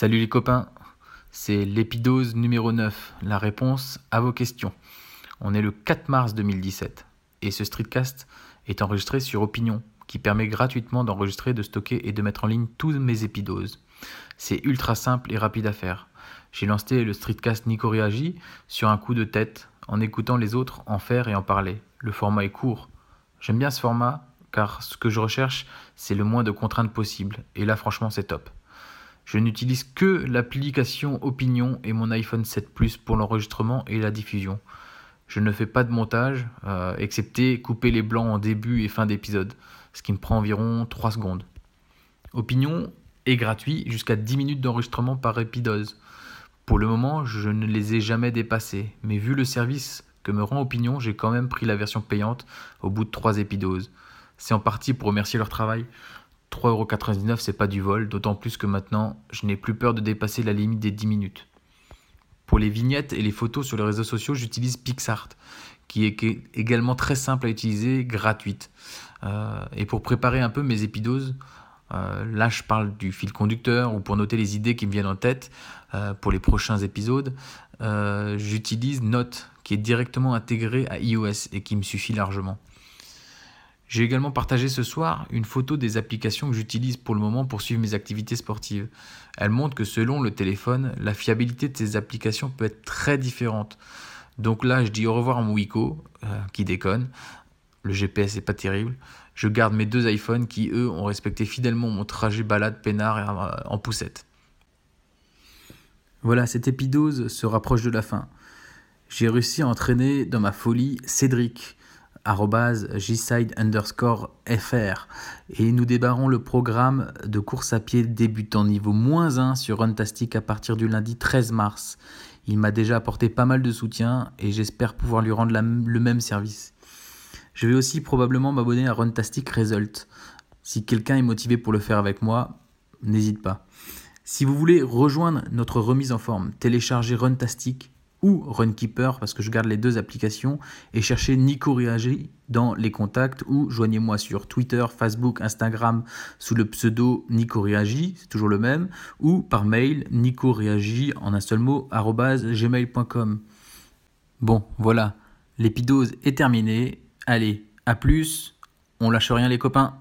Salut les copains, c'est l'épidose numéro 9, la réponse à vos questions. On est le 4 mars 2017 et ce streetcast est enregistré sur Opinion qui permet gratuitement d'enregistrer, de stocker et de mettre en ligne tous mes épidoses. C'est ultra simple et rapide à faire. J'ai lancé le streetcast Nico Réagi sur un coup de tête en écoutant les autres en faire et en parler. Le format est court. J'aime bien ce format car ce que je recherche, c'est le moins de contraintes possible. Et là, franchement, c'est top. Je n'utilise que l'application Opinion et mon iPhone 7 Plus pour l'enregistrement et la diffusion. Je ne fais pas de montage, euh, excepté couper les blancs en début et fin d'épisode, ce qui me prend environ 3 secondes. Opinion est gratuit jusqu'à 10 minutes d'enregistrement par épidose. Pour le moment, je ne les ai jamais dépassés, mais vu le service que me rend Opinion, j'ai quand même pris la version payante au bout de 3 épidoses. C'est en partie pour remercier leur travail. 3,99€, c'est pas du vol, d'autant plus que maintenant, je n'ai plus peur de dépasser la limite des 10 minutes. Pour les vignettes et les photos sur les réseaux sociaux, j'utilise PixArt, qui est également très simple à utiliser, gratuite. Euh, et pour préparer un peu mes épidoses, euh, là je parle du fil conducteur ou pour noter les idées qui me viennent en tête euh, pour les prochains épisodes, j'utilise Note, qui est directement intégré à iOS et qui me suffit largement. J'ai également partagé ce soir une photo des applications que j'utilise pour le moment pour suivre mes activités sportives. Elle montre que selon le téléphone, la fiabilité de ces applications peut être très différente. Donc là, je dis au revoir à mon Wiko, euh, qui déconne. Le GPS n'est pas terrible. Je garde mes deux iPhones qui, eux, ont respecté fidèlement mon trajet balade peinard euh, en poussette. Voilà, cette épidose se rapproche de la fin. J'ai réussi à entraîner dans ma folie Cédric, gside underscore fr et nous débarrons le programme de course à pied débutant niveau moins 1 sur Runtastic à partir du lundi 13 mars. Il m'a déjà apporté pas mal de soutien et j'espère pouvoir lui rendre le même service. Je vais aussi probablement m'abonner à Runtastic Result. Si quelqu'un est motivé pour le faire avec moi, n'hésite pas. Si vous voulez rejoindre notre remise en forme, téléchargez Runtastic ou Runkeeper parce que je garde les deux applications et cherchez Nico dans les contacts ou joignez-moi sur Twitter, Facebook, Instagram sous le pseudo Nico Réagi, c'est toujours le même, ou par mail Nico Réagi en un seul mot gmail.com. Bon, voilà, l'épidose est terminée. Allez, à plus, on lâche rien les copains.